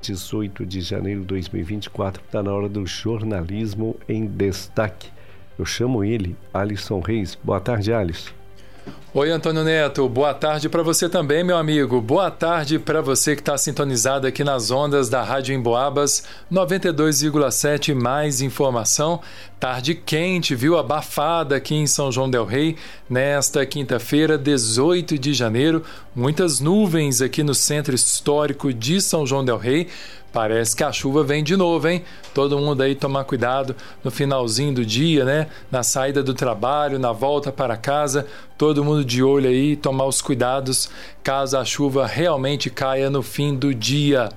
18 de janeiro de 2024. Está na hora do jornalismo em destaque. Eu chamo ele, Alisson Reis. Boa tarde, Alisson. Oi, Antônio Neto. Boa tarde para você também, meu amigo. Boa tarde para você que está sintonizado aqui nas ondas da Rádio Emboabas 92,7. Mais informação. Tarde quente, viu? Abafada aqui em São João Del Rei nesta quinta-feira, 18 de janeiro. Muitas nuvens aqui no centro histórico de São João Del Rei. Parece que a chuva vem de novo, hein? Todo mundo aí tomar cuidado no finalzinho do dia, né? Na saída do trabalho, na volta para casa, todo mundo de olho aí, tomar os cuidados caso a chuva realmente caia no fim do dia.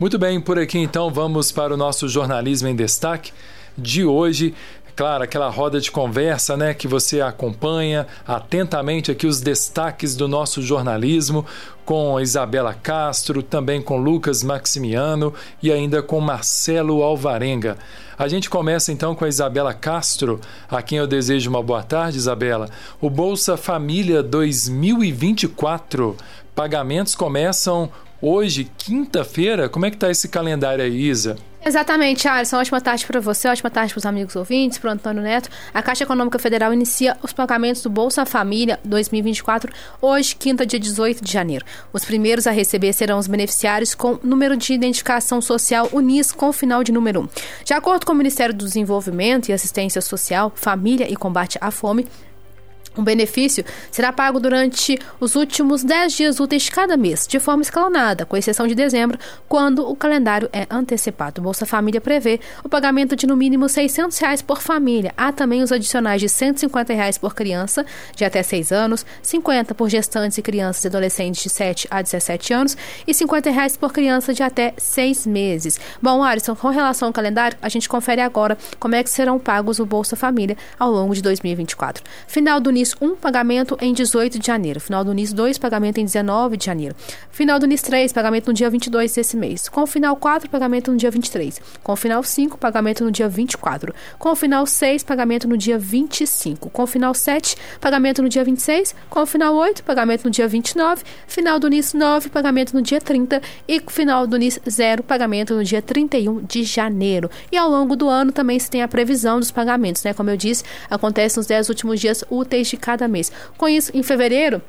Muito bem, por aqui então vamos para o nosso jornalismo em destaque de hoje claro, aquela roda de conversa, né, que você acompanha atentamente aqui os destaques do nosso jornalismo com Isabela Castro, também com Lucas Maximiano e ainda com Marcelo Alvarenga. A gente começa então com a Isabela Castro, a quem eu desejo uma boa tarde, Isabela. O Bolsa Família 2024. Pagamentos começam hoje, quinta-feira. Como é que está esse calendário aí, Isa? Exatamente, Alisson. Ótima tarde para você, ótima tarde para os amigos ouvintes, para o Antônio Neto. A Caixa Econômica Federal inicia os pagamentos do Bolsa Família 2024 hoje, quinta, dia 18 de janeiro. Os primeiros a receber serão os beneficiários com número de identificação social UNIS com final de número 1. De acordo com o Ministério do Desenvolvimento e Assistência Social, Família e Combate à Fome, o benefício será pago durante os últimos 10 dias úteis de cada mês, de forma escalonada, com exceção de dezembro, quando o calendário é antecipado. O Bolsa Família prevê o pagamento de no mínimo 600 reais por família. Há também os adicionais de 150 reais por criança de até 6 anos, 50 por gestantes e crianças e adolescentes de 7 a 17 anos e 50 reais por criança de até 6 meses. Bom, Alisson, com relação ao calendário, a gente confere agora como é que serão pagos o Bolsa Família ao longo de 2024. Final do NIS 1, pagamento em 18 de janeiro. Final do NIS 2, pagamento em 19 de janeiro. Final do NIS 3, pagamento no dia 22 desse mês. Com o final 4, pagamento no dia 23. Com o final 5, pagamento no dia 24. Com o final 6, pagamento no dia 25. Com o final 7, pagamento no dia 26. Com o final 8, pagamento no dia 29. Final do NIS 9, pagamento no dia 30. E final do NIS 0, pagamento no dia 31 de janeiro. E ao longo do ano também se tem a previsão dos pagamentos, né? Como eu disse, acontece nos 10 últimos dias úteis de cada mês. Com isso, em fevereiro,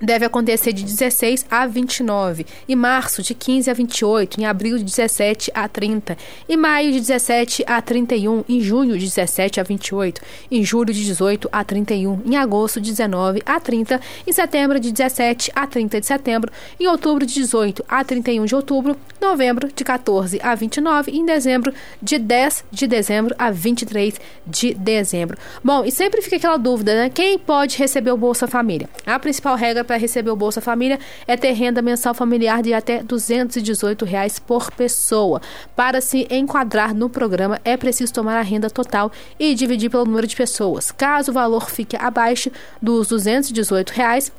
deve acontecer de 16 a 29, em março de 15 a 28, em abril de 17 a 30, em maio de 17 a 31, em junho de 17 a 28, em julho de 18 a 31, em agosto de 19 a 30, em setembro de 17 a 30 de setembro, em outubro de 18 a 31 de outubro, novembro de 14 a 29 e em dezembro de 10 de dezembro a 23 de dezembro. Bom, e sempre fica aquela dúvida, né? Quem pode receber o Bolsa Família? A principal regra para receber o Bolsa Família é ter renda mensal familiar de até 218 reais por pessoa. Para se enquadrar no programa, é preciso tomar a renda total e dividir pelo número de pessoas. Caso o valor fique abaixo dos 218 reais,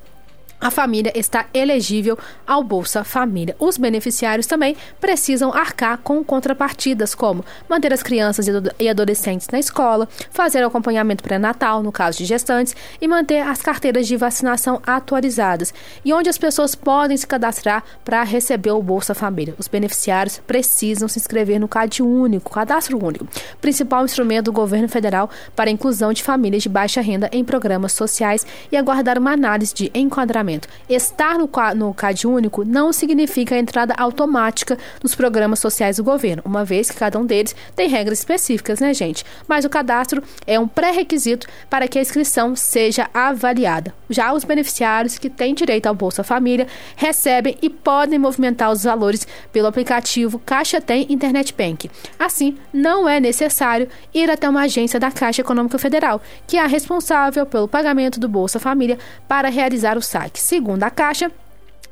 a família está elegível ao Bolsa Família. Os beneficiários também precisam arcar com contrapartidas, como manter as crianças e adolescentes na escola, fazer acompanhamento pré-natal, no caso de gestantes, e manter as carteiras de vacinação atualizadas, e onde as pessoas podem se cadastrar para receber o Bolsa Família. Os beneficiários precisam se inscrever no CAD único, cadastro único, principal instrumento do governo federal para a inclusão de famílias de baixa renda em programas sociais e aguardar uma análise de enquadramento Estar no, no CAD único não significa a entrada automática nos programas sociais do governo, uma vez que cada um deles tem regras específicas, né, gente? Mas o cadastro é um pré-requisito para que a inscrição seja avaliada. Já os beneficiários que têm direito ao Bolsa Família recebem e podem movimentar os valores pelo aplicativo Caixa Tem Internet Bank. Assim, não é necessário ir até uma agência da Caixa Econômica Federal, que é a responsável pelo pagamento do Bolsa Família para realizar o saque. Segundo a Caixa,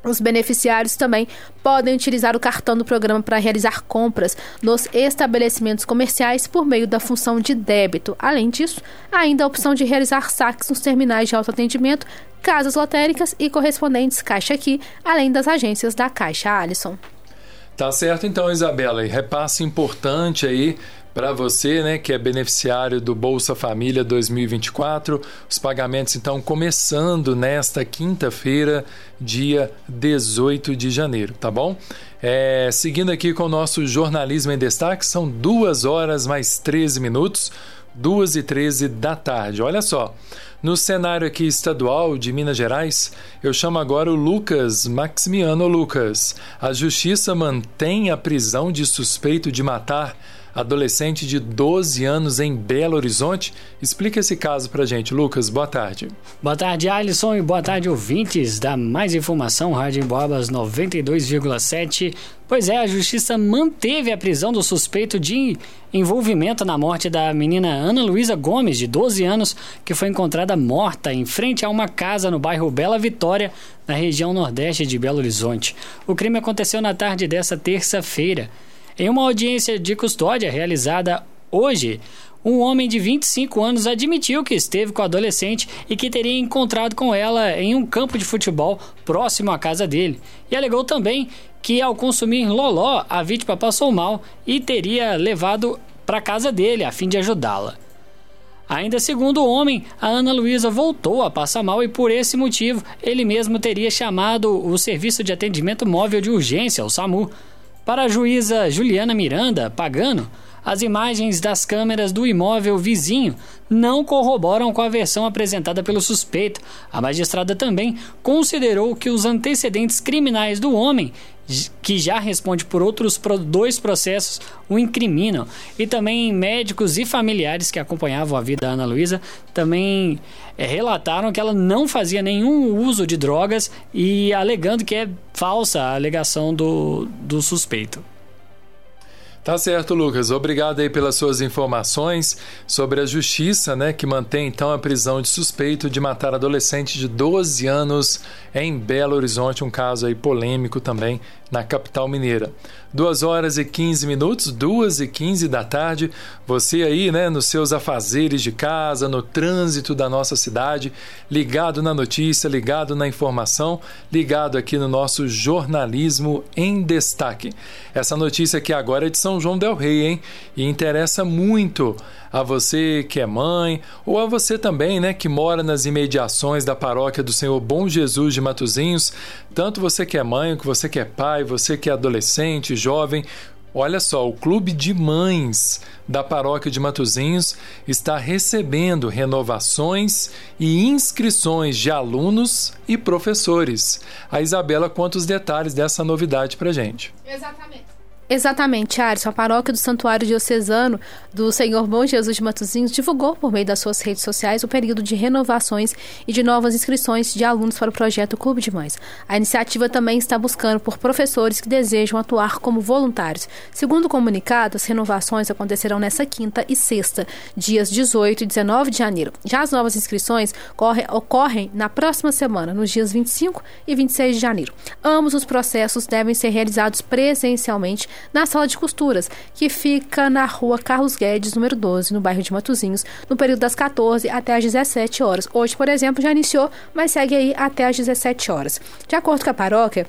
os beneficiários também podem utilizar o cartão do programa para realizar compras nos estabelecimentos comerciais por meio da função de débito. Além disso, ainda a opção de realizar saques nos terminais de autoatendimento, casas lotéricas e correspondentes Caixa Aqui, além das agências da Caixa Alisson. Tá certo então, Isabela. E repasse importante aí para você, né, que é beneficiário do Bolsa Família 2024. Os pagamentos então começando nesta quinta-feira, dia 18 de janeiro, tá bom? É, seguindo aqui com o nosso jornalismo em destaque, são duas horas mais 13 minutos, duas e 13 da tarde. Olha só. No cenário aqui estadual de Minas Gerais, eu chamo agora o Lucas Maximiano Lucas. A justiça mantém a prisão de suspeito de matar adolescente de 12 anos em Belo Horizonte. Explica esse caso pra gente, Lucas. Boa tarde. Boa tarde, Alisson, e boa tarde, ouvintes da Mais Informação, Rádio Embobas 92,7. Pois é, a justiça manteve a prisão do suspeito de envolvimento na morte da menina Ana Luísa Gomes, de 12 anos, que foi encontrada morta em frente a uma casa no bairro Bela Vitória, na região nordeste de Belo Horizonte. O crime aconteceu na tarde dessa terça-feira. Em uma audiência de custódia realizada hoje, um homem de 25 anos admitiu que esteve com a adolescente e que teria encontrado com ela em um campo de futebol próximo à casa dele. E alegou também que, ao consumir loló, a vítima passou mal e teria levado para casa dele a fim de ajudá-la. Ainda segundo o homem, a Ana Luísa voltou a passar mal e por esse motivo ele mesmo teria chamado o Serviço de Atendimento Móvel de Urgência, o SAMU. Para a juíza Juliana Miranda Pagano, as imagens das câmeras do imóvel vizinho não corroboram com a versão apresentada pelo suspeito. A magistrada também considerou que os antecedentes criminais do homem que já responde por outros dois processos, o incriminam. E também médicos e familiares que acompanhavam a vida da Ana Luísa também é, relataram que ela não fazia nenhum uso de drogas e alegando que é falsa a alegação do, do suspeito. Tá certo, Lucas. Obrigado aí pelas suas informações sobre a justiça, né, que mantém então a prisão de suspeito de matar adolescente de 12 anos em Belo Horizonte, um caso aí polêmico também na capital mineira. 2 horas e 15 minutos, 2 e 15 da tarde. Você aí, né, nos seus afazeres de casa, no trânsito da nossa cidade, ligado na notícia, ligado na informação, ligado aqui no nosso jornalismo em destaque. Essa notícia aqui agora é de São João del Rei, hein? E interessa muito a você que é mãe ou a você também, né, que mora nas imediações da paróquia do Senhor Bom Jesus de Matozinhos, tanto você que é mãe, que você que é pai, você que é adolescente, jovem, Olha só, o Clube de Mães da Paróquia de Matozinhos está recebendo renovações e inscrições de alunos e professores. A Isabela conta os detalhes dessa novidade para gente. Exatamente. Exatamente, Alisson. A paróquia do Santuário Diocesano do Senhor Bom Jesus de Matozinhos divulgou por meio das suas redes sociais o período de renovações e de novas inscrições de alunos para o projeto Clube de Mães. A iniciativa também está buscando por professores que desejam atuar como voluntários. Segundo o comunicado, as renovações acontecerão nesta quinta e sexta, dias 18 e 19 de janeiro. Já as novas inscrições corre, ocorrem na próxima semana, nos dias 25 e 26 de janeiro. Ambos os processos devem ser realizados presencialmente na sala de costuras, que fica na rua Carlos Guedes, número 12, no bairro de Matozinhos, no período das 14 até as 17 horas. Hoje, por exemplo, já iniciou, mas segue aí até as 17 horas. De acordo com a paróquia,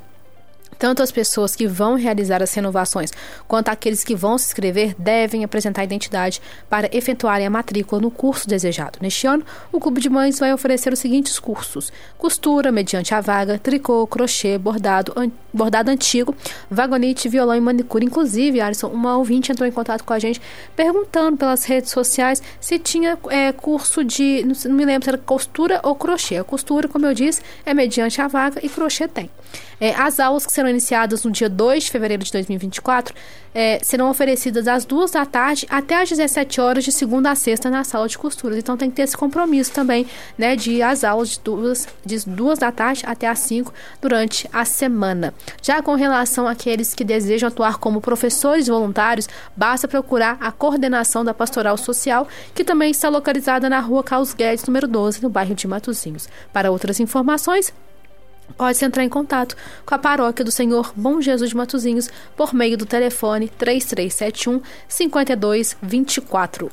tanto as pessoas que vão realizar as renovações quanto aqueles que vão se inscrever devem apresentar identidade para efetuarem a matrícula no curso desejado. Neste ano, o Clube de Mães vai oferecer os seguintes cursos: costura mediante a vaga, tricô, crochê, bordado, bordado antigo, vagonite, violão e manicure. Inclusive, Alisson, uma ouvinte entrou em contato com a gente perguntando pelas redes sociais se tinha é, curso de, não me lembro se era costura ou crochê. A costura, como eu disse, é mediante a vaga e crochê tem. É, as aulas que serão iniciadas no dia 2 de fevereiro de 2024 é, serão oferecidas às duas da tarde até às 17 horas de segunda a sexta na sala de costuras. Então tem que ter esse compromisso também, né, de às aulas de duas, de duas da tarde até às 5 durante a semana. Já com relação àqueles que desejam atuar como professores voluntários, basta procurar a coordenação da Pastoral Social, que também está localizada na rua Carlos Guedes, número 12, no bairro de Matozinhos. Para outras informações, Pode-se entrar em contato com a paróquia do Senhor Bom Jesus de Matozinhos por meio do telefone 3371 5224.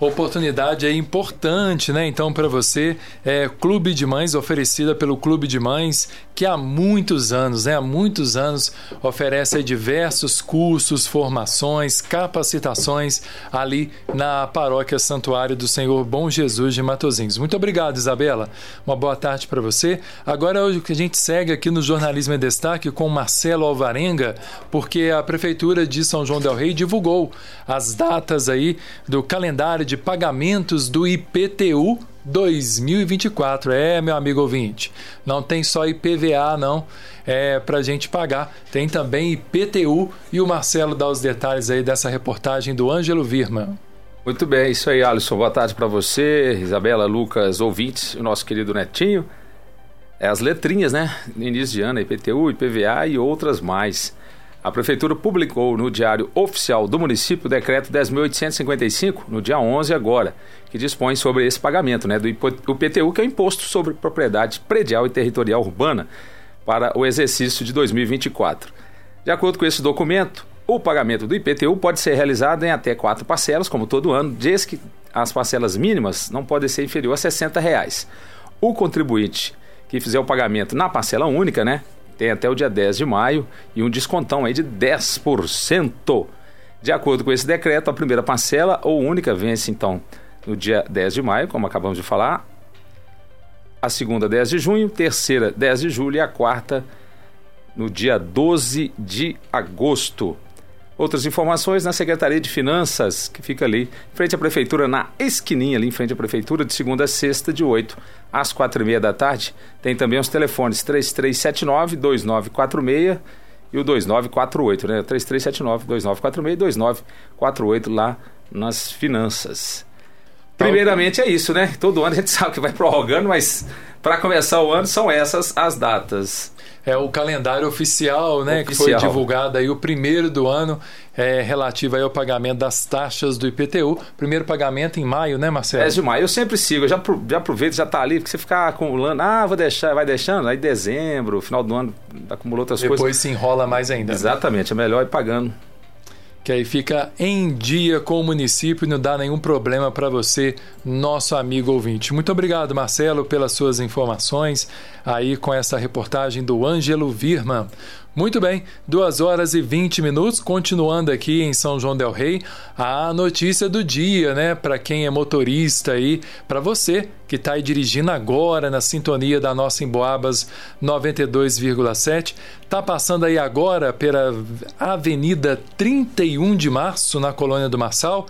Oportunidade aí importante, né? Então, para você, é Clube de Mães, oferecida pelo Clube de Mães, que há muitos anos, né? Há muitos anos oferece diversos cursos, formações, capacitações ali na paróquia Santuário do Senhor Bom Jesus de Matozinhos. Muito obrigado, Isabela. Uma boa tarde para você. Agora hoje que a gente segue aqui no Jornalismo em Destaque com Marcelo Alvarenga, porque a Prefeitura de São João del Rei divulgou as datas aí do calendário de pagamentos do IPTU 2024. É, meu amigo ouvinte, não tem só IPVA, não, é para gente pagar. Tem também IPTU e o Marcelo dá os detalhes aí dessa reportagem do Ângelo Virma. Muito bem, isso aí, Alisson. Boa tarde para você, Isabela, Lucas, ouvintes, o nosso querido Netinho. É as letrinhas, né? No início de ano, IPTU, IPVA e outras mais. A Prefeitura publicou no Diário Oficial do Município o decreto 10.855, no dia 11 agora, que dispõe sobre esse pagamento né, do IPTU, que é o Imposto sobre Propriedade Predial e Territorial Urbana, para o exercício de 2024. De acordo com esse documento, o pagamento do IPTU pode ser realizado em até quatro parcelas, como todo ano, desde que as parcelas mínimas não podem ser inferior a 60 reais. O contribuinte que fizer o pagamento na parcela única, né, tem até o dia 10 de maio e um descontão aí de 10%. De acordo com esse decreto, a primeira parcela ou única vence então no dia 10 de maio, como acabamos de falar, a segunda 10 de junho, terceira 10 de julho e a quarta no dia 12 de agosto. Outras informações na Secretaria de Finanças, que fica ali, em frente à Prefeitura, na esquininha ali, em frente à Prefeitura, de segunda a sexta, de 8 às quatro e meia da tarde. Tem também os telefones 3379-2946 e o 2948, né? 3379-2946 e 2948 lá nas finanças. Primeiramente é isso, né? Todo ano a gente sabe que vai prorrogando, mas para começar o ano são essas as datas é o calendário oficial, né, oficial. que foi divulgado aí o primeiro do ano, é, relativo aí ao pagamento das taxas do IPTU. Primeiro pagamento em maio, né, Marcelo? É de maio. Eu sempre sigo, eu já, já aproveito, já tá ali, porque você ficar acumulando, ah, vou deixar, vai deixando, aí dezembro, final do ano, acumulou outras Depois coisas. Depois se enrola mais ainda. Exatamente, é melhor ir pagando que aí fica em dia com o município e não dá nenhum problema para você, nosso amigo ouvinte. Muito obrigado, Marcelo, pelas suas informações aí com essa reportagem do Ângelo Virman. Muito bem, 2 horas e 20 minutos, continuando aqui em São João Del Rei, a notícia do dia, né? Para quem é motorista aí, para você que está aí dirigindo agora na sintonia da nossa Emboabas 92,7, tá passando aí agora pela Avenida 31 de Março, na Colônia do Marçal.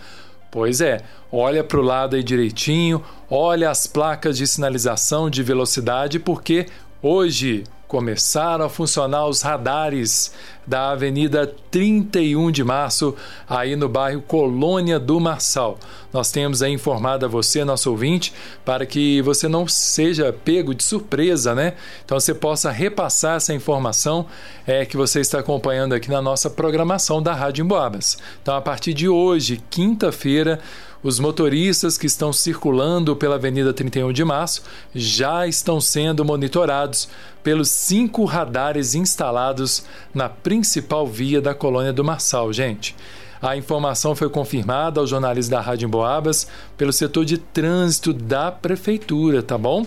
Pois é, olha para o lado aí direitinho, olha as placas de sinalização de velocidade, porque hoje, começaram a funcionar os radares da Avenida 31 de Março, aí no bairro Colônia do Marçal. Nós temos aí informado a você, nosso ouvinte, para que você não seja pego de surpresa, né? Então você possa repassar essa informação é, que você está acompanhando aqui na nossa programação da Rádio Emboabas. Então, a partir de hoje, quinta-feira, os motoristas que estão circulando pela Avenida 31 de Março já estão sendo monitorados pelos cinco radares instalados na principal via da colônia do Marçal, gente. A informação foi confirmada aos jornalistas da Rádio Emboabas pelo setor de trânsito da prefeitura, tá bom?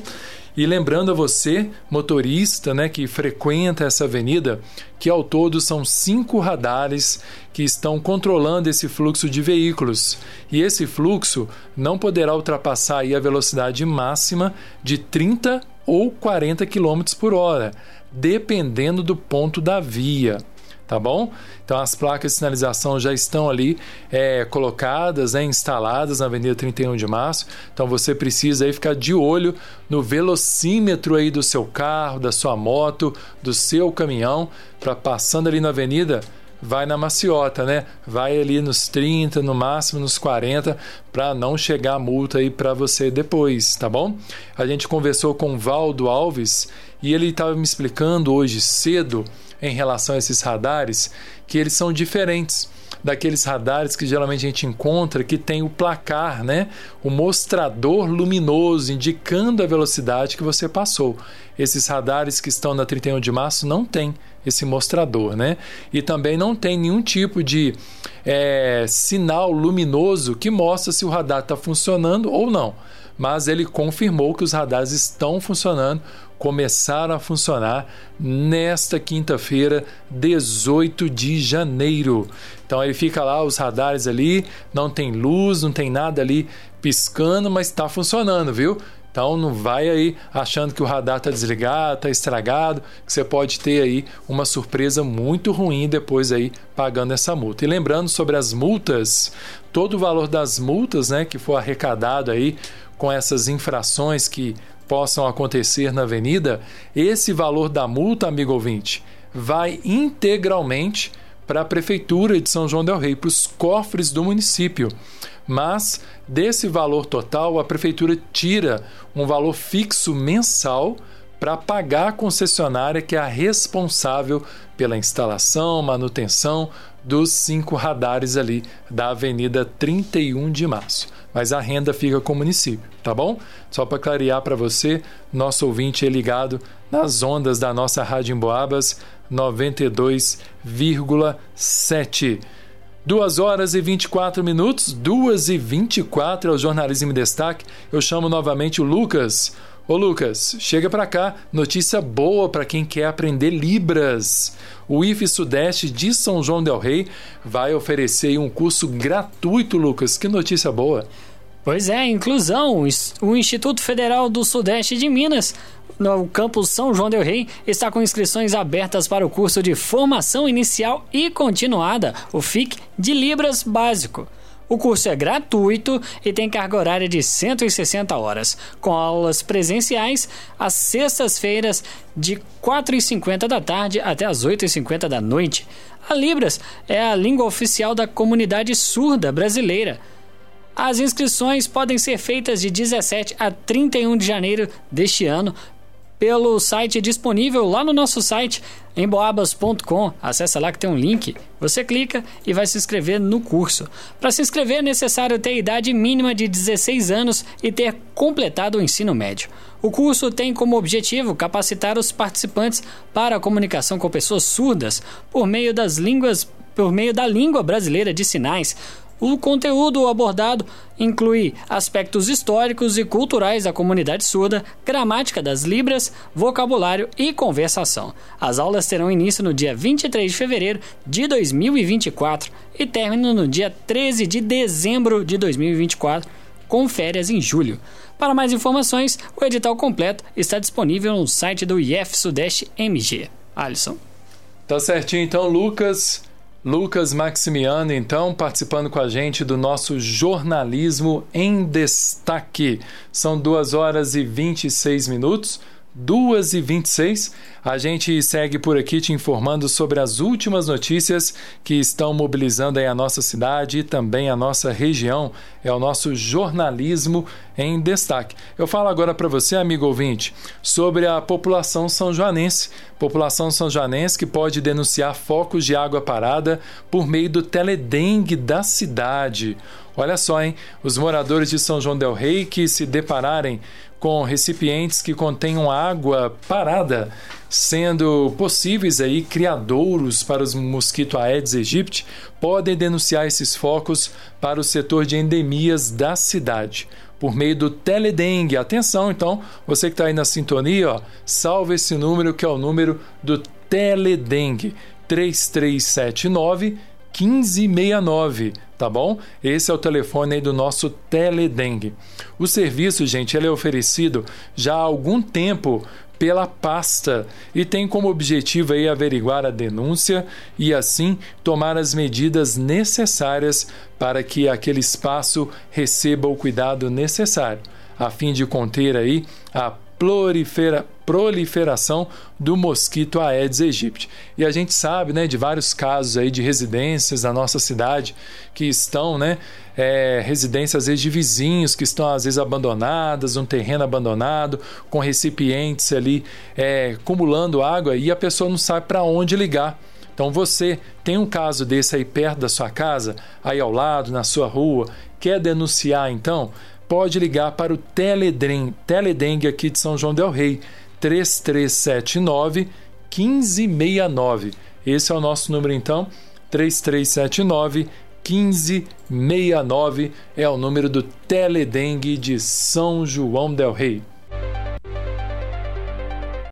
E lembrando a você, motorista, né, que frequenta essa avenida, que ao todo são cinco radares que estão controlando esse fluxo de veículos. E esse fluxo não poderá ultrapassar a velocidade máxima de 30 ou 40 km por hora, dependendo do ponto da via tá bom? Então as placas de sinalização já estão ali é, colocadas, né, instaladas na Avenida 31 de Março. Então você precisa aí ficar de olho no velocímetro aí do seu carro, da sua moto, do seu caminhão, para passando ali na avenida vai na maciota, né? Vai ali nos 30, no máximo nos 40, para não chegar a multa aí para você depois, tá bom? A gente conversou com o Valdo Alves e ele estava me explicando hoje cedo em relação a esses radares que eles são diferentes. daqueles radares que geralmente a gente encontra que tem o placar, né? O mostrador luminoso indicando a velocidade que você passou. Esses radares que estão na 31 de março não tem esse mostrador, né? E também não tem nenhum tipo de é, sinal luminoso que mostra se o radar está funcionando ou não. Mas ele confirmou que os radares estão funcionando, começaram a funcionar nesta quinta-feira, 18 de janeiro. Então ele fica lá, os radares ali, não tem luz, não tem nada ali piscando, mas está funcionando, viu? Então não vai aí achando que o radar está desligado, está estragado, que você pode ter aí uma surpresa muito ruim depois aí pagando essa multa. E lembrando sobre as multas, todo o valor das multas, né, que for arrecadado aí com essas infrações que possam acontecer na avenida, esse valor da multa, amigo ouvinte, vai integralmente para a prefeitura de São João del Rei, para os cofres do município. Mas desse valor total a prefeitura tira um valor fixo mensal para pagar a concessionária que é a responsável pela instalação, manutenção dos cinco radares ali da Avenida 31 de Março. Mas a renda fica com o município, tá bom? Só para clarear para você, nosso ouvinte é ligado nas ondas da nossa Rádio Emboabas 92,7. 2 horas e 24 minutos, 2 e 24 é o Jornalismo em Destaque. Eu chamo novamente o Lucas. Ô Lucas, chega para cá, notícia boa para quem quer aprender Libras. O IF Sudeste de São João del Rei vai oferecer um curso gratuito, Lucas. Que notícia boa! Pois é, inclusão. O Instituto Federal do Sudeste de Minas no campus São João del Rei está com inscrições abertas para o curso de Formação Inicial e Continuada, o FIC, de Libras Básico. O curso é gratuito e tem carga horária de 160 horas, com aulas presenciais às sextas-feiras, de 4h50 da tarde até as 8h50 da noite. A Libras é a língua oficial da comunidade surda brasileira. As inscrições podem ser feitas de 17 a 31 de janeiro deste ano pelo site disponível lá no nosso site emboabas.com. Acesse lá que tem um link. Você clica e vai se inscrever no curso. Para se inscrever é necessário ter idade mínima de 16 anos e ter completado o ensino médio. O curso tem como objetivo capacitar os participantes para a comunicação com pessoas surdas por meio das línguas por meio da língua brasileira de sinais, o conteúdo abordado inclui aspectos históricos e culturais da comunidade surda, gramática das libras, vocabulário e conversação. As aulas terão início no dia 23 de fevereiro de 2024 e terminam no dia 13 de dezembro de 2024, com férias em julho. Para mais informações, o edital completo está disponível no site do IF Sudeste MG. Alisson. Tá certinho então, Lucas. Lucas Maximiano, então, participando com a gente do nosso jornalismo em destaque. São 2 horas e 26 minutos. 2 e 26 a gente segue por aqui te informando sobre as últimas notícias que estão mobilizando a nossa cidade e também a nossa região. É o nosso jornalismo em destaque. Eu falo agora para você, amigo ouvinte, sobre a população são joanense. População são joanense que pode denunciar focos de água parada por meio do teledengue da cidade. Olha só, hein? Os moradores de São João del Rei que se depararem com recipientes que contenham água parada, sendo possíveis aí criadouros para os mosquito Aedes aegypti, podem denunciar esses focos para o setor de endemias da cidade por meio do Teledengue. Atenção, então, você que está aí na sintonia, ó, salve esse número que é o número do Teledengue 3379 1569 tá bom? Esse é o telefone aí do nosso Teledengue. O serviço, gente, ele é oferecido já há algum tempo pela pasta e tem como objetivo aí averiguar a denúncia e assim tomar as medidas necessárias para que aquele espaço receba o cuidado necessário, a fim de conter aí a prolifera, proliferação do mosquito Aedes aegypti. E a gente sabe né, de vários casos aí de residências da nossa cidade que estão, né, é, residências às vezes de vizinhos que estão às vezes abandonadas, um terreno abandonado, com recipientes ali é, acumulando água e a pessoa não sabe para onde ligar Então você tem um caso desse aí perto da sua casa, aí ao lado, na sua rua, quer denunciar então, pode ligar para o Teledem, Teledengue aqui de São João del Rei, 3379 1569. Esse é o nosso número então, 3379 1569 é o número do Teledengue de São João del Rei.